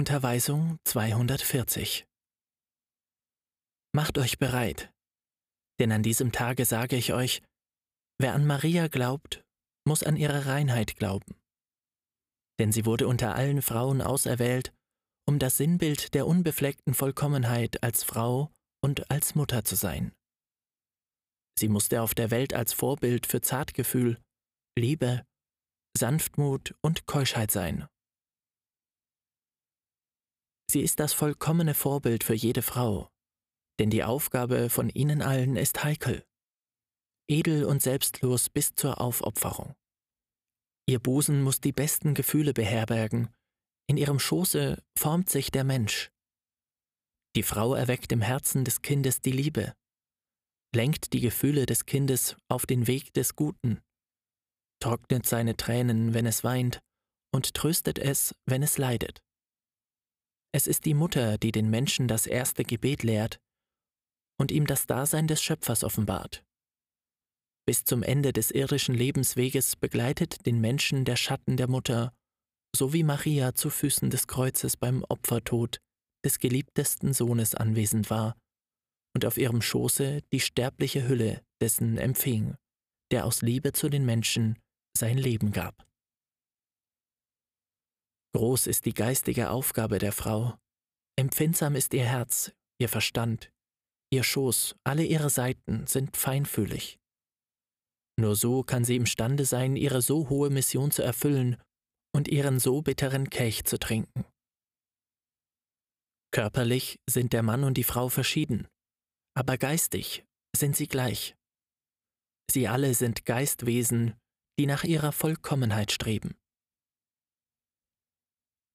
Unterweisung 240 Macht euch bereit, denn an diesem Tage sage ich euch, wer an Maria glaubt, muss an ihre Reinheit glauben. Denn sie wurde unter allen Frauen auserwählt, um das Sinnbild der unbefleckten Vollkommenheit als Frau und als Mutter zu sein. Sie musste auf der Welt als Vorbild für Zartgefühl, Liebe, Sanftmut und Keuschheit sein. Sie ist das vollkommene Vorbild für jede Frau, denn die Aufgabe von ihnen allen ist heikel, edel und selbstlos bis zur Aufopferung. Ihr Busen muss die besten Gefühle beherbergen, in ihrem Schoße formt sich der Mensch. Die Frau erweckt im Herzen des Kindes die Liebe, lenkt die Gefühle des Kindes auf den Weg des Guten, trocknet seine Tränen, wenn es weint, und tröstet es, wenn es leidet. Es ist die Mutter, die den Menschen das erste Gebet lehrt und ihm das Dasein des Schöpfers offenbart. Bis zum Ende des irdischen Lebensweges begleitet den Menschen der Schatten der Mutter, so wie Maria zu Füßen des Kreuzes beim Opfertod des geliebtesten Sohnes anwesend war und auf ihrem Schoße die sterbliche Hülle dessen empfing, der aus Liebe zu den Menschen sein Leben gab. Groß ist die geistige Aufgabe der Frau, empfindsam ist ihr Herz, ihr Verstand, ihr Schoß, alle ihre Seiten sind feinfühlig. Nur so kann sie imstande sein, ihre so hohe Mission zu erfüllen und ihren so bitteren Kelch zu trinken. Körperlich sind der Mann und die Frau verschieden, aber geistig sind sie gleich. Sie alle sind Geistwesen, die nach ihrer Vollkommenheit streben.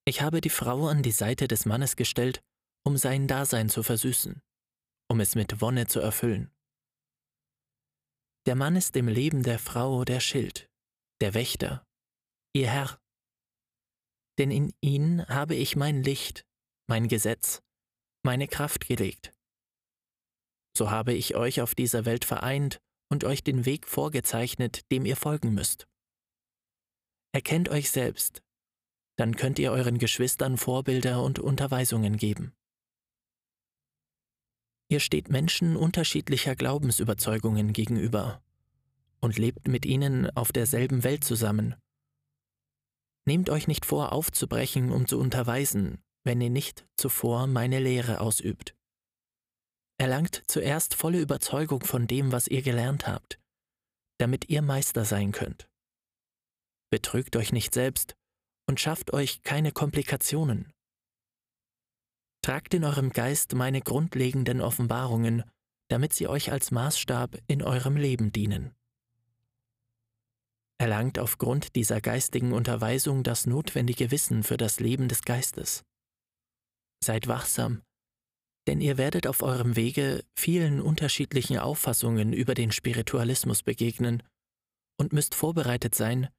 Ich habe die Frau an die Seite des Mannes gestellt, um sein Dasein zu versüßen, um es mit Wonne zu erfüllen. Der Mann ist im Leben der Frau der Schild, der Wächter, ihr Herr. Denn in ihn habe ich mein Licht, mein Gesetz, meine Kraft gelegt. So habe ich euch auf dieser Welt vereint und euch den Weg vorgezeichnet, dem ihr folgen müsst. Erkennt euch selbst, dann könnt ihr euren Geschwistern Vorbilder und Unterweisungen geben. Ihr steht Menschen unterschiedlicher Glaubensüberzeugungen gegenüber und lebt mit ihnen auf derselben Welt zusammen. Nehmt euch nicht vor, aufzubrechen, um zu unterweisen, wenn ihr nicht zuvor meine Lehre ausübt. Erlangt zuerst volle Überzeugung von dem, was ihr gelernt habt, damit ihr Meister sein könnt. Betrügt euch nicht selbst und schafft euch keine Komplikationen. Tragt in eurem Geist meine grundlegenden Offenbarungen, damit sie euch als Maßstab in eurem Leben dienen. Erlangt aufgrund dieser geistigen Unterweisung das notwendige Wissen für das Leben des Geistes. Seid wachsam, denn ihr werdet auf eurem Wege vielen unterschiedlichen Auffassungen über den Spiritualismus begegnen und müsst vorbereitet sein,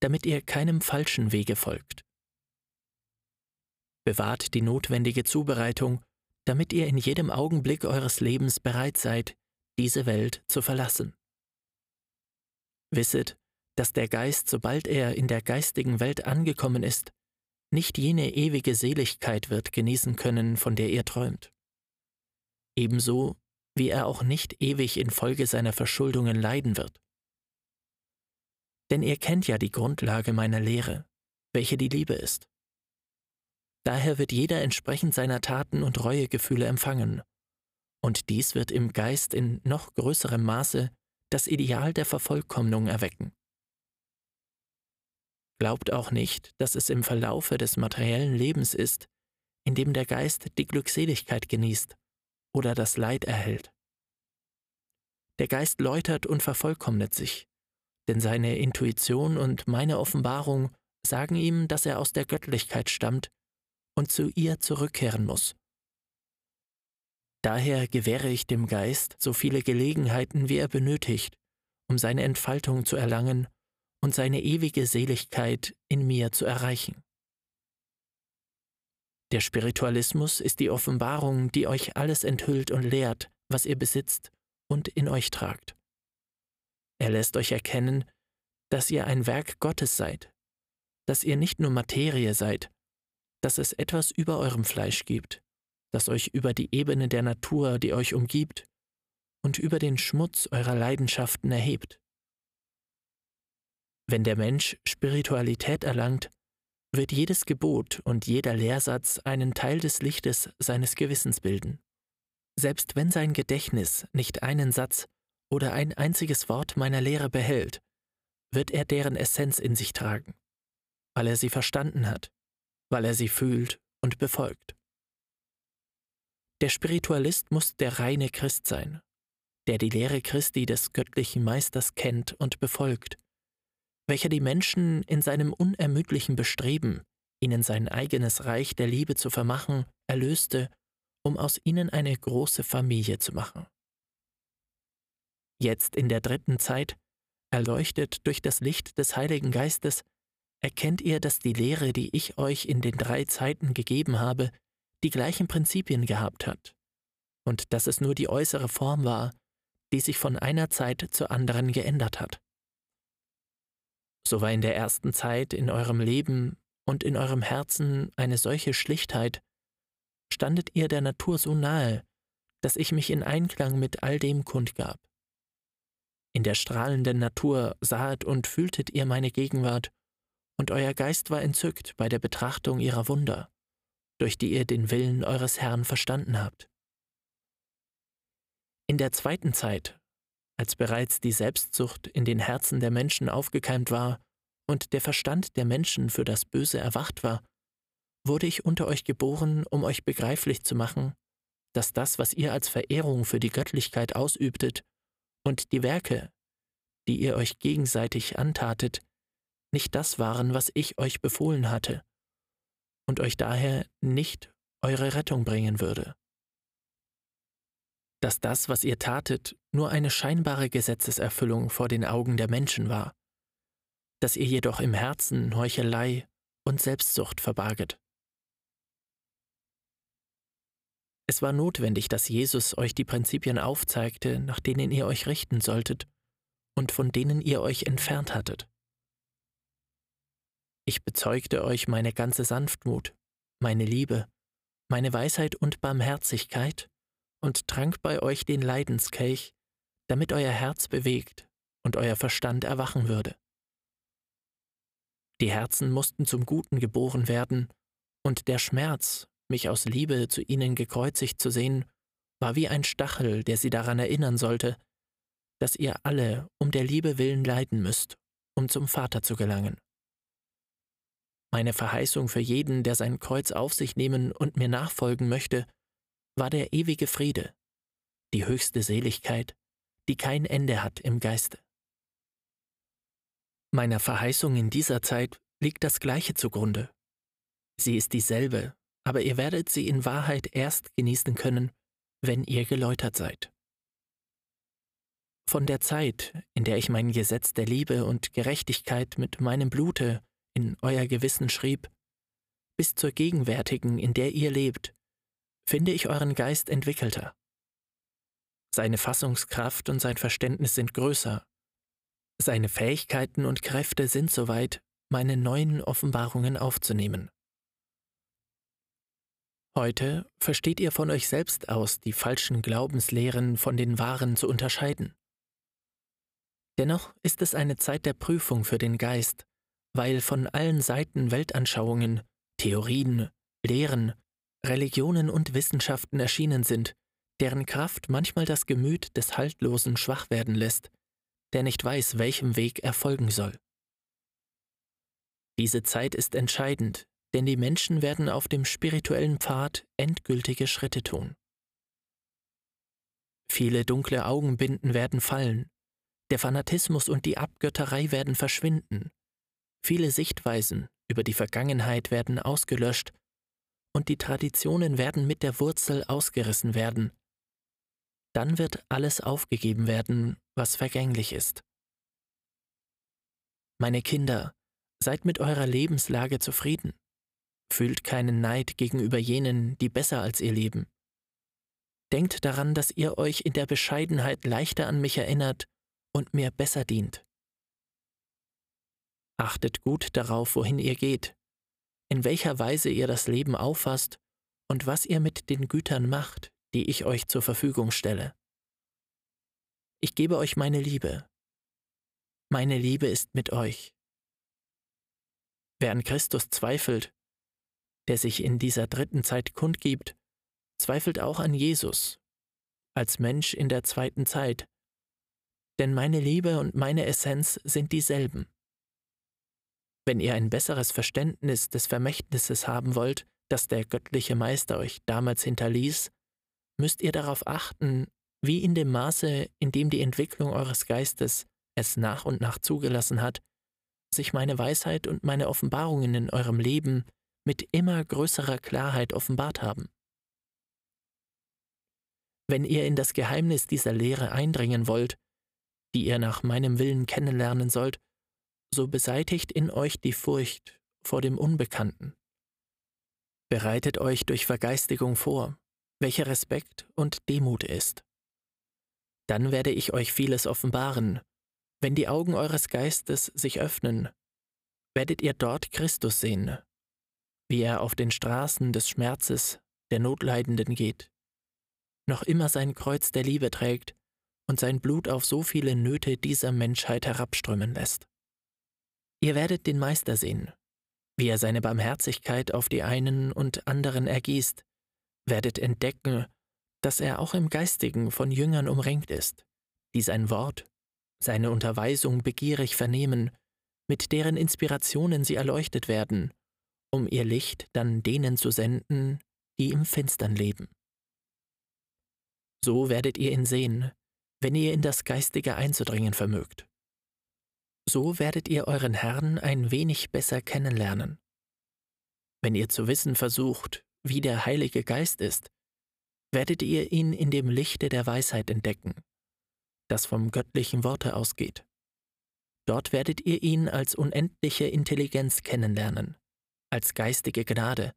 damit ihr keinem falschen Wege folgt. Bewahrt die notwendige Zubereitung, damit ihr in jedem Augenblick eures Lebens bereit seid, diese Welt zu verlassen. Wisset, dass der Geist, sobald er in der geistigen Welt angekommen ist, nicht jene ewige Seligkeit wird genießen können, von der ihr träumt. Ebenso wie er auch nicht ewig infolge seiner Verschuldungen leiden wird. Denn ihr kennt ja die Grundlage meiner Lehre, welche die Liebe ist. Daher wird jeder entsprechend seiner Taten und Reuegefühle empfangen, und dies wird im Geist in noch größerem Maße das Ideal der Vervollkommnung erwecken. Glaubt auch nicht, dass es im Verlaufe des materiellen Lebens ist, in dem der Geist die Glückseligkeit genießt oder das Leid erhält. Der Geist läutert und vervollkommnet sich, denn seine Intuition und meine Offenbarung sagen ihm, dass er aus der Göttlichkeit stammt und zu ihr zurückkehren muss. Daher gewähre ich dem Geist so viele Gelegenheiten, wie er benötigt, um seine Entfaltung zu erlangen und seine ewige Seligkeit in mir zu erreichen. Der Spiritualismus ist die Offenbarung, die euch alles enthüllt und lehrt, was ihr besitzt und in euch tragt. Er lässt euch erkennen, dass ihr ein Werk Gottes seid, dass ihr nicht nur Materie seid, dass es etwas über eurem Fleisch gibt, das euch über die Ebene der Natur, die euch umgibt, und über den Schmutz eurer Leidenschaften erhebt. Wenn der Mensch Spiritualität erlangt, wird jedes Gebot und jeder Lehrsatz einen Teil des Lichtes seines Gewissens bilden. Selbst wenn sein Gedächtnis nicht einen Satz oder ein einziges Wort meiner Lehre behält, wird er deren Essenz in sich tragen, weil er sie verstanden hat, weil er sie fühlt und befolgt. Der Spiritualist muss der reine Christ sein, der die Lehre Christi des göttlichen Meisters kennt und befolgt, welcher die Menschen in seinem unermüdlichen Bestreben, ihnen sein eigenes Reich der Liebe zu vermachen, erlöste, um aus ihnen eine große Familie zu machen. Jetzt in der dritten Zeit, erleuchtet durch das Licht des Heiligen Geistes, erkennt ihr, dass die Lehre, die ich euch in den drei Zeiten gegeben habe, die gleichen Prinzipien gehabt hat, und dass es nur die äußere Form war, die sich von einer Zeit zur anderen geändert hat. So war in der ersten Zeit in eurem Leben und in eurem Herzen eine solche Schlichtheit, standet ihr der Natur so nahe, dass ich mich in Einklang mit all dem kundgab. In der strahlenden Natur sahet und fühltet ihr meine Gegenwart, und euer Geist war entzückt bei der Betrachtung ihrer Wunder, durch die ihr den Willen eures Herrn verstanden habt. In der zweiten Zeit, als bereits die Selbstsucht in den Herzen der Menschen aufgekeimt war und der Verstand der Menschen für das Böse erwacht war, wurde ich unter euch geboren, um euch begreiflich zu machen, dass das, was ihr als Verehrung für die Göttlichkeit ausübtet, und die Werke, die ihr euch gegenseitig antatet, nicht das waren, was ich euch befohlen hatte, und euch daher nicht eure Rettung bringen würde dass das, was ihr tatet, nur eine scheinbare Gesetzeserfüllung vor den Augen der Menschen war, dass ihr jedoch im Herzen Heuchelei und Selbstsucht verbarget. Es war notwendig, dass Jesus euch die Prinzipien aufzeigte, nach denen ihr euch richten solltet und von denen ihr euch entfernt hattet. Ich bezeugte euch meine ganze Sanftmut, meine Liebe, meine Weisheit und Barmherzigkeit und trank bei euch den Leidenskelch, damit euer Herz bewegt und euer Verstand erwachen würde. Die Herzen mussten zum Guten geboren werden, und der Schmerz, mich aus Liebe zu ihnen gekreuzigt zu sehen, war wie ein Stachel, der sie daran erinnern sollte, dass ihr alle um der Liebe willen leiden müsst, um zum Vater zu gelangen. Meine Verheißung für jeden, der sein Kreuz auf sich nehmen und mir nachfolgen möchte, war der ewige Friede, die höchste Seligkeit, die kein Ende hat im Geiste. Meiner Verheißung in dieser Zeit liegt das Gleiche zugrunde. Sie ist dieselbe, aber ihr werdet sie in Wahrheit erst genießen können, wenn ihr geläutert seid. Von der Zeit, in der ich mein Gesetz der Liebe und Gerechtigkeit mit meinem Blute in euer Gewissen schrieb, bis zur gegenwärtigen, in der ihr lebt, finde ich euren Geist entwickelter. Seine Fassungskraft und sein Verständnis sind größer. Seine Fähigkeiten und Kräfte sind soweit, meine neuen Offenbarungen aufzunehmen. Heute versteht ihr von euch selbst aus, die falschen Glaubenslehren von den wahren zu unterscheiden. Dennoch ist es eine Zeit der Prüfung für den Geist, weil von allen Seiten Weltanschauungen, Theorien, Lehren Religionen und Wissenschaften erschienen sind, deren Kraft manchmal das Gemüt des Haltlosen schwach werden lässt, der nicht weiß, welchem Weg er folgen soll. Diese Zeit ist entscheidend, denn die Menschen werden auf dem spirituellen Pfad endgültige Schritte tun. Viele dunkle Augenbinden werden fallen, der Fanatismus und die Abgötterei werden verschwinden, viele Sichtweisen über die Vergangenheit werden ausgelöscht und die Traditionen werden mit der Wurzel ausgerissen werden. Dann wird alles aufgegeben werden, was vergänglich ist. Meine Kinder, seid mit eurer Lebenslage zufrieden. Fühlt keinen Neid gegenüber jenen, die besser als ihr leben. Denkt daran, dass ihr euch in der Bescheidenheit leichter an mich erinnert und mir besser dient. Achtet gut darauf, wohin ihr geht, in welcher Weise ihr das Leben auffasst und was ihr mit den Gütern macht, die ich euch zur Verfügung stelle. Ich gebe euch meine Liebe. Meine Liebe ist mit euch. Wer an Christus zweifelt, der sich in dieser dritten Zeit kundgibt, zweifelt auch an Jesus, als Mensch in der zweiten Zeit, denn meine Liebe und meine Essenz sind dieselben. Wenn ihr ein besseres Verständnis des Vermächtnisses haben wollt, das der göttliche Meister euch damals hinterließ, müsst ihr darauf achten, wie in dem Maße, in dem die Entwicklung eures Geistes es nach und nach zugelassen hat, sich meine Weisheit und meine Offenbarungen in eurem Leben mit immer größerer Klarheit offenbart haben. Wenn ihr in das Geheimnis dieser Lehre eindringen wollt, die ihr nach meinem Willen kennenlernen sollt, so beseitigt in euch die Furcht vor dem Unbekannten. Bereitet euch durch Vergeistigung vor, welcher Respekt und Demut ist. Dann werde ich euch vieles offenbaren. Wenn die Augen eures Geistes sich öffnen, werdet ihr dort Christus sehen, wie er auf den Straßen des Schmerzes der Notleidenden geht, noch immer sein Kreuz der Liebe trägt und sein Blut auf so viele Nöte dieser Menschheit herabströmen lässt. Ihr werdet den Meister sehen, wie er seine Barmherzigkeit auf die einen und anderen ergießt, werdet entdecken, dass er auch im Geistigen von Jüngern umringt ist, die sein Wort, seine Unterweisung begierig vernehmen, mit deren Inspirationen sie erleuchtet werden, um ihr Licht dann denen zu senden, die im Finstern leben. So werdet ihr ihn sehen, wenn ihr in das Geistige einzudringen vermögt. So werdet ihr euren Herrn ein wenig besser kennenlernen. Wenn ihr zu wissen versucht, wie der Heilige Geist ist, werdet ihr ihn in dem Lichte der Weisheit entdecken, das vom göttlichen Worte ausgeht. Dort werdet ihr ihn als unendliche Intelligenz kennenlernen, als geistige Gnade,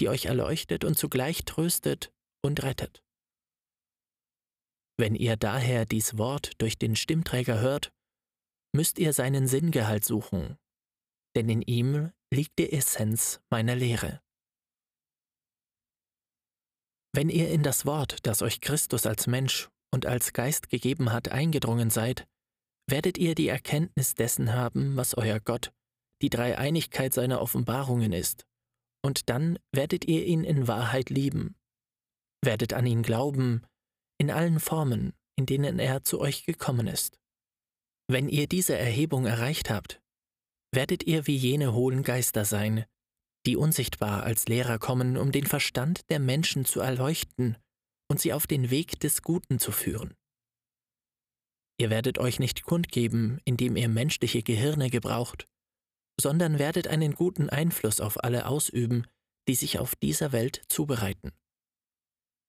die euch erleuchtet und zugleich tröstet und rettet. Wenn ihr daher dies Wort durch den Stimmträger hört, müsst ihr seinen Sinngehalt suchen, denn in ihm liegt die Essenz meiner Lehre. Wenn ihr in das Wort, das euch Christus als Mensch und als Geist gegeben hat, eingedrungen seid, werdet ihr die Erkenntnis dessen haben, was euer Gott, die Dreieinigkeit seiner Offenbarungen ist, und dann werdet ihr ihn in Wahrheit lieben, werdet an ihn glauben, in allen Formen, in denen er zu euch gekommen ist. Wenn ihr diese Erhebung erreicht habt, werdet ihr wie jene hohlen Geister sein, die unsichtbar als Lehrer kommen, um den Verstand der Menschen zu erleuchten und sie auf den Weg des Guten zu führen. Ihr werdet euch nicht kundgeben, indem ihr menschliche Gehirne gebraucht, sondern werdet einen guten Einfluss auf alle ausüben, die sich auf dieser Welt zubereiten.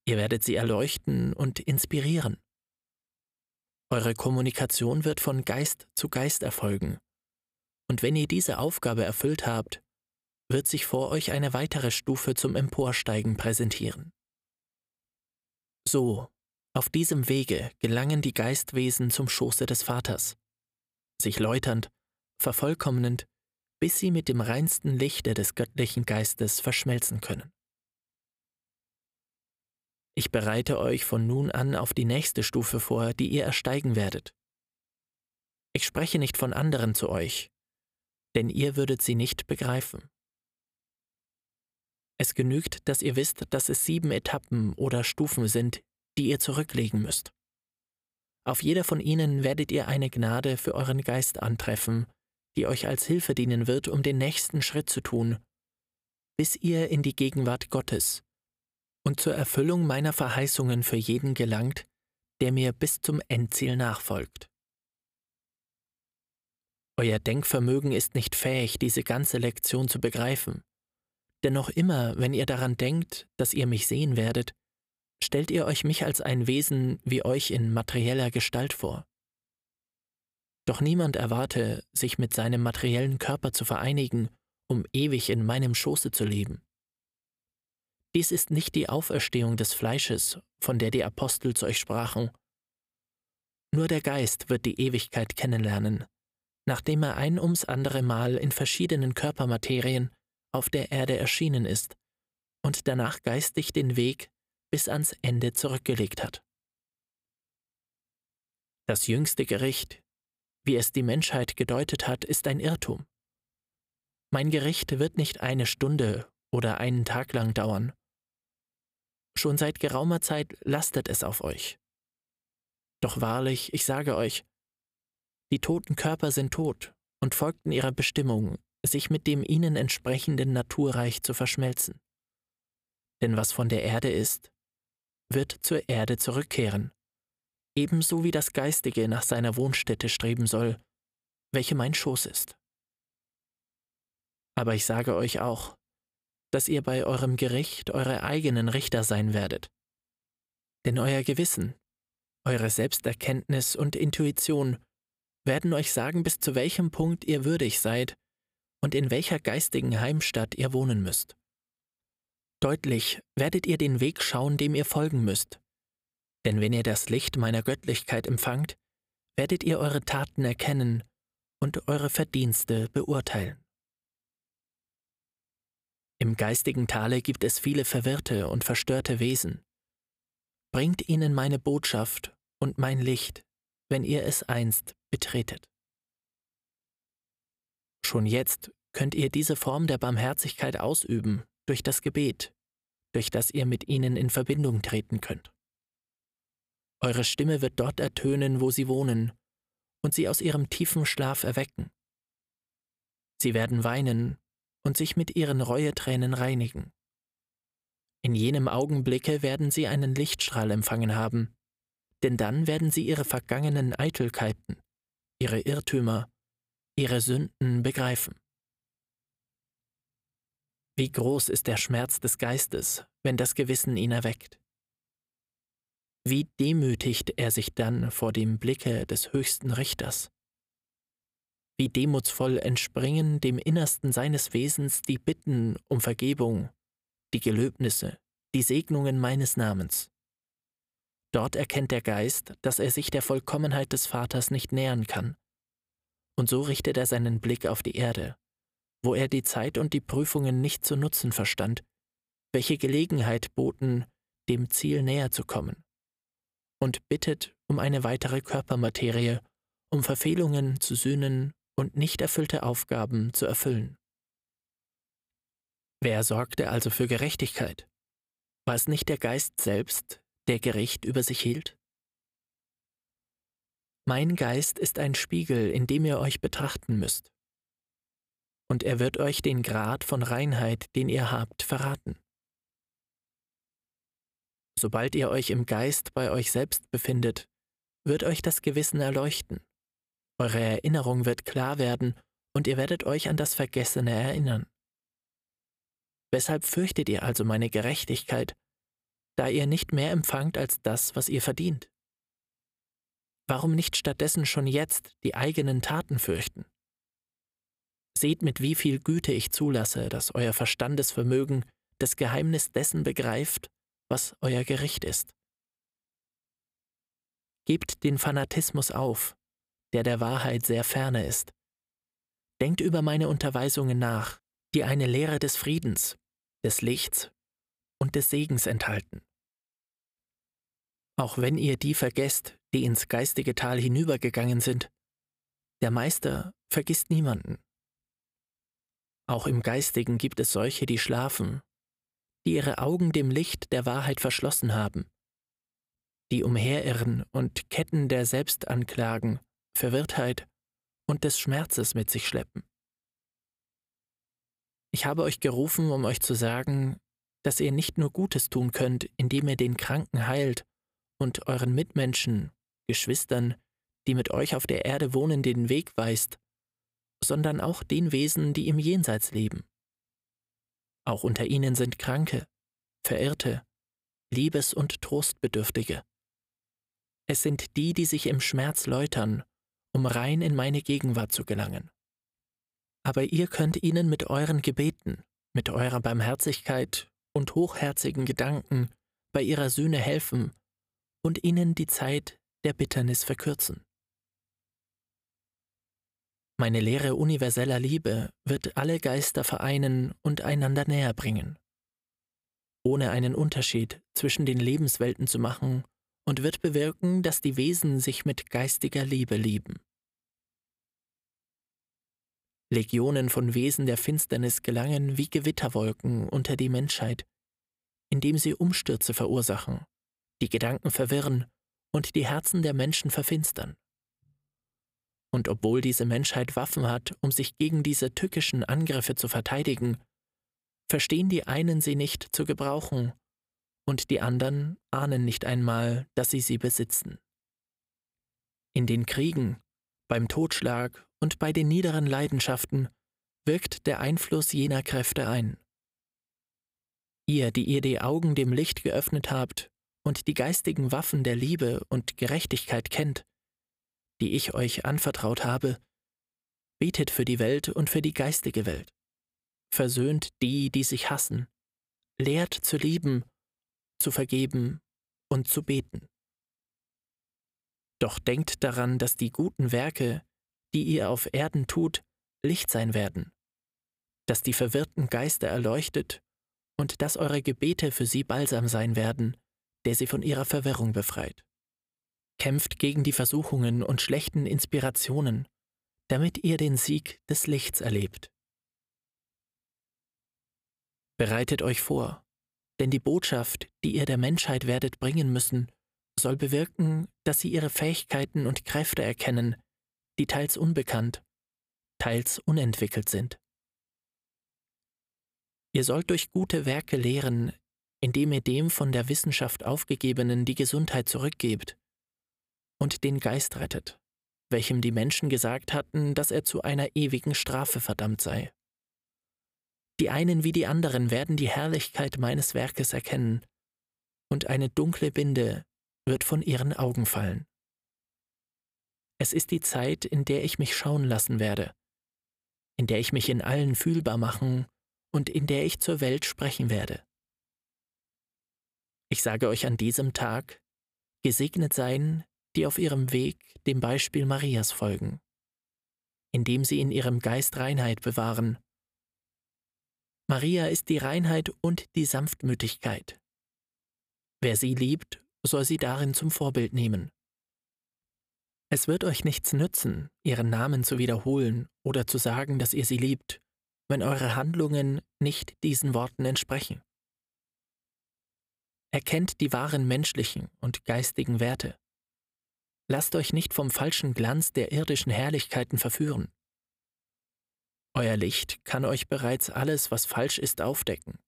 Ihr werdet sie erleuchten und inspirieren. Eure Kommunikation wird von Geist zu Geist erfolgen. Und wenn ihr diese Aufgabe erfüllt habt, wird sich vor euch eine weitere Stufe zum Emporsteigen präsentieren. So, auf diesem Wege gelangen die Geistwesen zum Schoße des Vaters, sich läuternd, vervollkommnend, bis sie mit dem reinsten Lichte des göttlichen Geistes verschmelzen können. Ich bereite euch von nun an auf die nächste Stufe vor, die ihr ersteigen werdet. Ich spreche nicht von anderen zu euch, denn ihr würdet sie nicht begreifen. Es genügt, dass ihr wisst, dass es sieben Etappen oder Stufen sind, die ihr zurücklegen müsst. Auf jeder von ihnen werdet ihr eine Gnade für euren Geist antreffen, die euch als Hilfe dienen wird, um den nächsten Schritt zu tun, bis ihr in die Gegenwart Gottes, und zur Erfüllung meiner Verheißungen für jeden gelangt, der mir bis zum Endziel nachfolgt. Euer Denkvermögen ist nicht fähig, diese ganze Lektion zu begreifen. Denn noch immer, wenn ihr daran denkt, dass ihr mich sehen werdet, stellt ihr euch mich als ein Wesen wie euch in materieller Gestalt vor. Doch niemand erwarte, sich mit seinem materiellen Körper zu vereinigen, um ewig in meinem Schoße zu leben. Dies ist nicht die Auferstehung des Fleisches, von der die Apostel zu euch sprachen. Nur der Geist wird die Ewigkeit kennenlernen, nachdem er ein ums andere Mal in verschiedenen Körpermaterien auf der Erde erschienen ist und danach geistig den Weg bis ans Ende zurückgelegt hat. Das jüngste Gericht, wie es die Menschheit gedeutet hat, ist ein Irrtum. Mein Gericht wird nicht eine Stunde oder einen Tag lang dauern. Schon seit geraumer Zeit lastet es auf euch. Doch wahrlich, ich sage euch, die toten Körper sind tot und folgten ihrer Bestimmung, sich mit dem ihnen entsprechenden Naturreich zu verschmelzen. Denn was von der Erde ist, wird zur Erde zurückkehren, ebenso wie das Geistige nach seiner Wohnstätte streben soll, welche mein Schoß ist. Aber ich sage euch auch, dass ihr bei eurem Gericht eure eigenen Richter sein werdet. Denn euer Gewissen, eure Selbsterkenntnis und Intuition werden euch sagen, bis zu welchem Punkt ihr würdig seid und in welcher geistigen Heimstatt ihr wohnen müsst. Deutlich werdet ihr den Weg schauen, dem ihr folgen müsst. Denn wenn ihr das Licht meiner Göttlichkeit empfangt, werdet ihr eure Taten erkennen und eure Verdienste beurteilen. Im geistigen Tale gibt es viele verwirrte und verstörte Wesen. Bringt ihnen meine Botschaft und mein Licht, wenn ihr es einst betretet. Schon jetzt könnt ihr diese Form der Barmherzigkeit ausüben durch das Gebet, durch das ihr mit ihnen in Verbindung treten könnt. Eure Stimme wird dort ertönen, wo sie wohnen, und sie aus ihrem tiefen Schlaf erwecken. Sie werden weinen und sich mit ihren Reuetränen reinigen. In jenem Augenblicke werden sie einen Lichtstrahl empfangen haben, denn dann werden sie ihre vergangenen Eitelkeiten, ihre Irrtümer, ihre Sünden begreifen. Wie groß ist der Schmerz des Geistes, wenn das Gewissen ihn erweckt. Wie demütigt er sich dann vor dem Blicke des höchsten Richters. Wie demutsvoll entspringen dem Innersten seines Wesens die Bitten um Vergebung, die Gelöbnisse, die Segnungen meines Namens. Dort erkennt der Geist, dass er sich der Vollkommenheit des Vaters nicht nähern kann. Und so richtet er seinen Blick auf die Erde, wo er die Zeit und die Prüfungen nicht zu nutzen verstand, welche Gelegenheit boten, dem Ziel näher zu kommen, und bittet um eine weitere Körpermaterie, um Verfehlungen zu sühnen und nicht erfüllte Aufgaben zu erfüllen. Wer sorgte also für Gerechtigkeit? War es nicht der Geist selbst, der Gericht über sich hielt? Mein Geist ist ein Spiegel, in dem ihr euch betrachten müsst. Und er wird euch den Grad von Reinheit, den ihr habt, verraten. Sobald ihr euch im Geist bei euch selbst befindet, wird euch das Gewissen erleuchten. Eure Erinnerung wird klar werden und ihr werdet euch an das Vergessene erinnern. Weshalb fürchtet ihr also meine Gerechtigkeit, da ihr nicht mehr empfangt als das, was ihr verdient? Warum nicht stattdessen schon jetzt die eigenen Taten fürchten? Seht, mit wie viel Güte ich zulasse, dass euer Verstandesvermögen das Geheimnis dessen begreift, was euer Gericht ist. Gebt den Fanatismus auf, der der Wahrheit sehr ferne ist. Denkt über meine Unterweisungen nach, die eine Lehre des Friedens, des Lichts und des Segens enthalten. Auch wenn ihr die vergesst, die ins geistige Tal hinübergegangen sind, der Meister vergisst niemanden. Auch im Geistigen gibt es solche, die schlafen, die ihre Augen dem Licht der Wahrheit verschlossen haben, die umherirren und Ketten der Selbstanklagen Verwirrtheit und des Schmerzes mit sich schleppen. Ich habe euch gerufen, um euch zu sagen, dass ihr nicht nur Gutes tun könnt, indem ihr den Kranken heilt und euren Mitmenschen, Geschwistern, die mit euch auf der Erde wohnen, den Weg weist, sondern auch den Wesen, die im Jenseits leben. Auch unter ihnen sind Kranke, Verirrte, Liebes- und Trostbedürftige. Es sind die, die sich im Schmerz läutern um rein in meine Gegenwart zu gelangen. Aber ihr könnt ihnen mit euren Gebeten, mit eurer Barmherzigkeit und hochherzigen Gedanken bei ihrer Sühne helfen und ihnen die Zeit der Bitternis verkürzen. Meine Lehre universeller Liebe wird alle Geister vereinen und einander näher bringen, ohne einen Unterschied zwischen den Lebenswelten zu machen und wird bewirken, dass die Wesen sich mit geistiger Liebe lieben. Legionen von Wesen der Finsternis gelangen wie Gewitterwolken unter die Menschheit, indem sie Umstürze verursachen, die Gedanken verwirren und die Herzen der Menschen verfinstern. Und obwohl diese Menschheit Waffen hat, um sich gegen diese tückischen Angriffe zu verteidigen, verstehen die einen sie nicht zu gebrauchen, und die anderen ahnen nicht einmal, dass sie sie besitzen. In den Kriegen, beim Totschlag und bei den niederen Leidenschaften wirkt der Einfluss jener Kräfte ein. Ihr, die ihr die Augen dem Licht geöffnet habt und die geistigen Waffen der Liebe und Gerechtigkeit kennt, die ich euch anvertraut habe, betet für die Welt und für die geistige Welt, versöhnt die, die sich hassen, lehrt zu lieben, zu vergeben und zu beten. Doch denkt daran, dass die guten Werke, die ihr auf Erden tut, Licht sein werden, dass die verwirrten Geister erleuchtet und dass eure Gebete für sie Balsam sein werden, der sie von ihrer Verwirrung befreit. Kämpft gegen die Versuchungen und schlechten Inspirationen, damit ihr den Sieg des Lichts erlebt. Bereitet euch vor, denn die Botschaft, die ihr der Menschheit werdet bringen müssen, soll bewirken, dass sie ihre Fähigkeiten und Kräfte erkennen, die teils unbekannt, teils unentwickelt sind. Ihr sollt durch gute Werke lehren, indem ihr dem von der Wissenschaft aufgegebenen die Gesundheit zurückgebt und den Geist rettet, welchem die Menschen gesagt hatten, dass er zu einer ewigen Strafe verdammt sei. Die einen wie die anderen werden die Herrlichkeit meines Werkes erkennen, und eine dunkle Binde wird von ihren Augen fallen. Es ist die Zeit, in der ich mich schauen lassen werde, in der ich mich in allen fühlbar machen und in der ich zur Welt sprechen werde. Ich sage euch an diesem Tag, gesegnet seien, die auf ihrem Weg dem Beispiel Marias folgen, indem sie in ihrem Geist Reinheit bewahren. Maria ist die Reinheit und die Sanftmütigkeit. Wer sie liebt, soll sie darin zum Vorbild nehmen. Es wird euch nichts nützen, ihren Namen zu wiederholen oder zu sagen, dass ihr sie liebt, wenn eure Handlungen nicht diesen Worten entsprechen. Erkennt die wahren menschlichen und geistigen Werte. Lasst euch nicht vom falschen Glanz der irdischen Herrlichkeiten verführen. Euer Licht kann euch bereits alles, was falsch ist, aufdecken.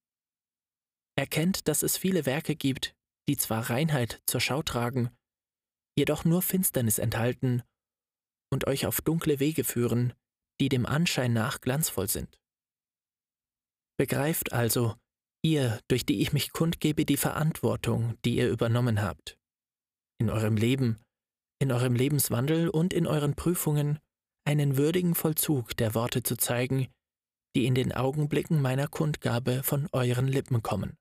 Erkennt, dass es viele Werke gibt, die zwar Reinheit zur Schau tragen, jedoch nur Finsternis enthalten und euch auf dunkle Wege führen, die dem Anschein nach glanzvoll sind. Begreift also, ihr, durch die ich mich kundgebe, die Verantwortung, die ihr übernommen habt. In eurem Leben, in eurem Lebenswandel und in euren Prüfungen einen würdigen Vollzug der Worte zu zeigen, die in den Augenblicken meiner Kundgabe von euren Lippen kommen.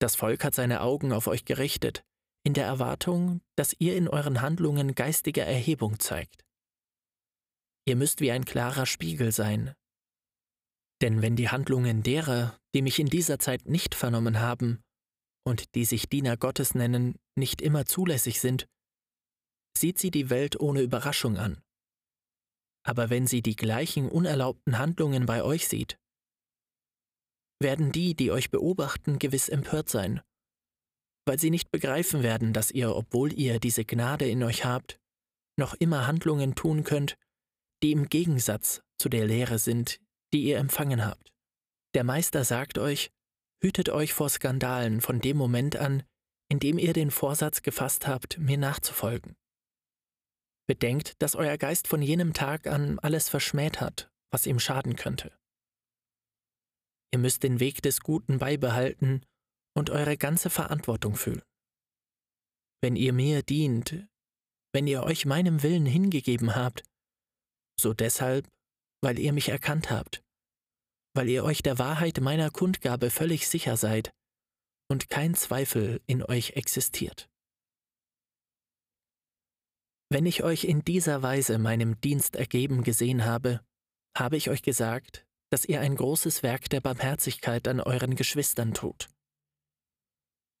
Das Volk hat seine Augen auf euch gerichtet, in der Erwartung, dass ihr in euren Handlungen geistige Erhebung zeigt. Ihr müsst wie ein klarer Spiegel sein. Denn wenn die Handlungen derer, die mich in dieser Zeit nicht vernommen haben und die sich Diener Gottes nennen, nicht immer zulässig sind, sieht sie die Welt ohne Überraschung an. Aber wenn sie die gleichen unerlaubten Handlungen bei euch sieht, werden die, die euch beobachten, gewiss empört sein, weil sie nicht begreifen werden, dass ihr, obwohl ihr diese Gnade in euch habt, noch immer Handlungen tun könnt, die im Gegensatz zu der Lehre sind, die ihr empfangen habt. Der Meister sagt euch, hütet euch vor Skandalen von dem Moment an, in dem ihr den Vorsatz gefasst habt, mir nachzufolgen. Bedenkt, dass euer Geist von jenem Tag an alles verschmäht hat, was ihm schaden könnte. Ihr müsst den Weg des Guten beibehalten und eure ganze Verantwortung fühlen. Wenn ihr mir dient, wenn ihr euch meinem Willen hingegeben habt, so deshalb, weil ihr mich erkannt habt, weil ihr euch der Wahrheit meiner Kundgabe völlig sicher seid und kein Zweifel in euch existiert. Wenn ich euch in dieser Weise meinem Dienst ergeben gesehen habe, habe ich euch gesagt, dass ihr ein großes Werk der Barmherzigkeit an euren Geschwistern tut.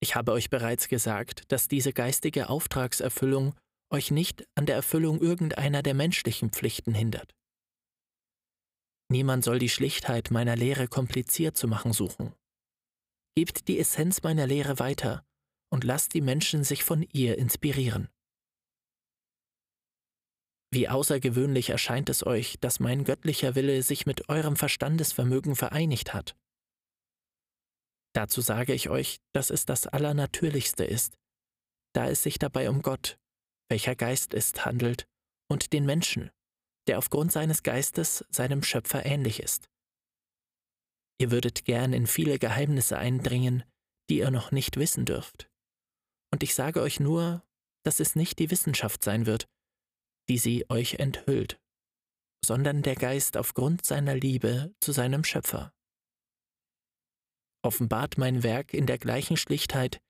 Ich habe euch bereits gesagt, dass diese geistige Auftragserfüllung euch nicht an der Erfüllung irgendeiner der menschlichen Pflichten hindert. Niemand soll die Schlichtheit meiner Lehre kompliziert zu machen suchen. Gebt die Essenz meiner Lehre weiter und lasst die Menschen sich von ihr inspirieren. Wie außergewöhnlich erscheint es euch, dass mein göttlicher Wille sich mit eurem Verstandesvermögen vereinigt hat. Dazu sage ich euch, dass es das Allernatürlichste ist, da es sich dabei um Gott, welcher Geist ist, handelt, und den Menschen, der aufgrund seines Geistes seinem Schöpfer ähnlich ist. Ihr würdet gern in viele Geheimnisse eindringen, die ihr noch nicht wissen dürft. Und ich sage euch nur, dass es nicht die Wissenschaft sein wird, die sie euch enthüllt, sondern der Geist aufgrund seiner Liebe zu seinem Schöpfer. Offenbart mein Werk in der gleichen Schlichtheit,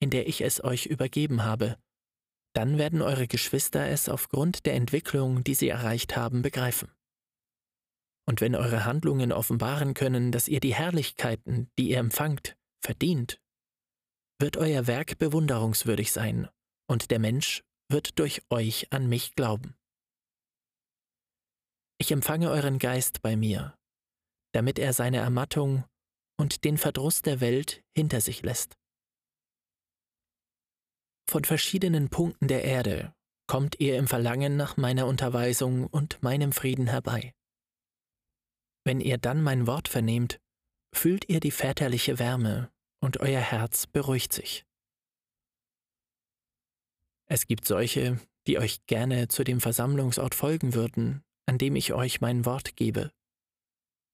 in der ich es euch übergeben habe, dann werden eure Geschwister es aufgrund der Entwicklung, die sie erreicht haben, begreifen. Und wenn eure Handlungen offenbaren können, dass ihr die Herrlichkeiten, die ihr empfangt, verdient, wird euer Werk bewunderungswürdig sein, und der Mensch wird durch euch an mich glauben. Ich empfange euren Geist bei mir, damit er seine Ermattung und den Verdruss der Welt hinter sich lässt. Von verschiedenen Punkten der Erde kommt ihr im Verlangen nach meiner Unterweisung und meinem Frieden herbei. Wenn ihr dann mein Wort vernehmt, fühlt ihr die väterliche Wärme und euer Herz beruhigt sich. Es gibt solche, die euch gerne zu dem Versammlungsort folgen würden, an dem ich euch mein Wort gebe.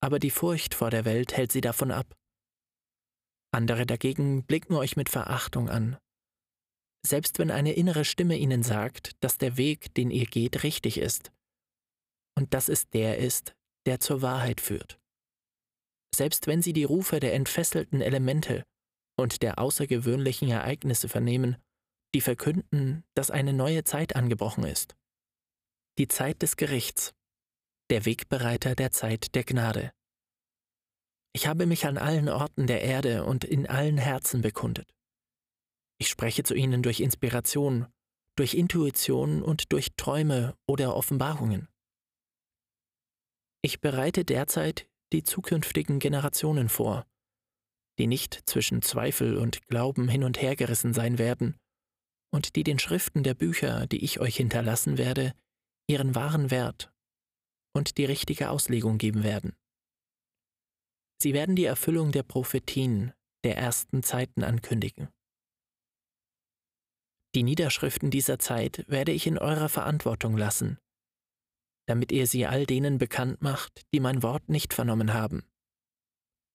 Aber die Furcht vor der Welt hält sie davon ab. Andere dagegen blicken euch mit Verachtung an. Selbst wenn eine innere Stimme ihnen sagt, dass der Weg, den ihr geht, richtig ist. Und dass es der ist, der zur Wahrheit führt. Selbst wenn sie die Rufe der entfesselten Elemente und der außergewöhnlichen Ereignisse vernehmen, die verkünden, dass eine neue Zeit angebrochen ist. Die Zeit des Gerichts, der Wegbereiter der Zeit der Gnade. Ich habe mich an allen Orten der Erde und in allen Herzen bekundet. Ich spreche zu ihnen durch Inspiration, durch Intuition und durch Träume oder Offenbarungen. Ich bereite derzeit die zukünftigen Generationen vor, die nicht zwischen Zweifel und Glauben hin und her gerissen sein werden und die den Schriften der Bücher, die ich euch hinterlassen werde, ihren wahren Wert und die richtige Auslegung geben werden. Sie werden die Erfüllung der Prophetien der ersten Zeiten ankündigen. Die Niederschriften dieser Zeit werde ich in eurer Verantwortung lassen, damit ihr sie all denen bekannt macht, die mein Wort nicht vernommen haben.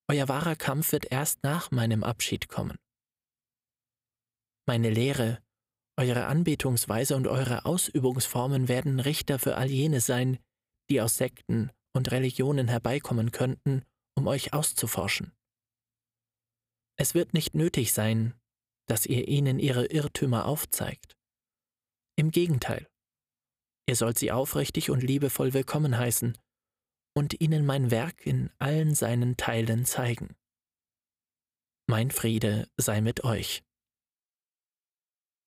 Euer wahrer Kampf wird erst nach meinem Abschied kommen. Meine Lehre eure Anbetungsweise und eure Ausübungsformen werden Richter für all jene sein, die aus Sekten und Religionen herbeikommen könnten, um euch auszuforschen. Es wird nicht nötig sein, dass ihr ihnen ihre Irrtümer aufzeigt. Im Gegenteil, ihr sollt sie aufrichtig und liebevoll willkommen heißen und ihnen mein Werk in allen seinen Teilen zeigen. Mein Friede sei mit euch.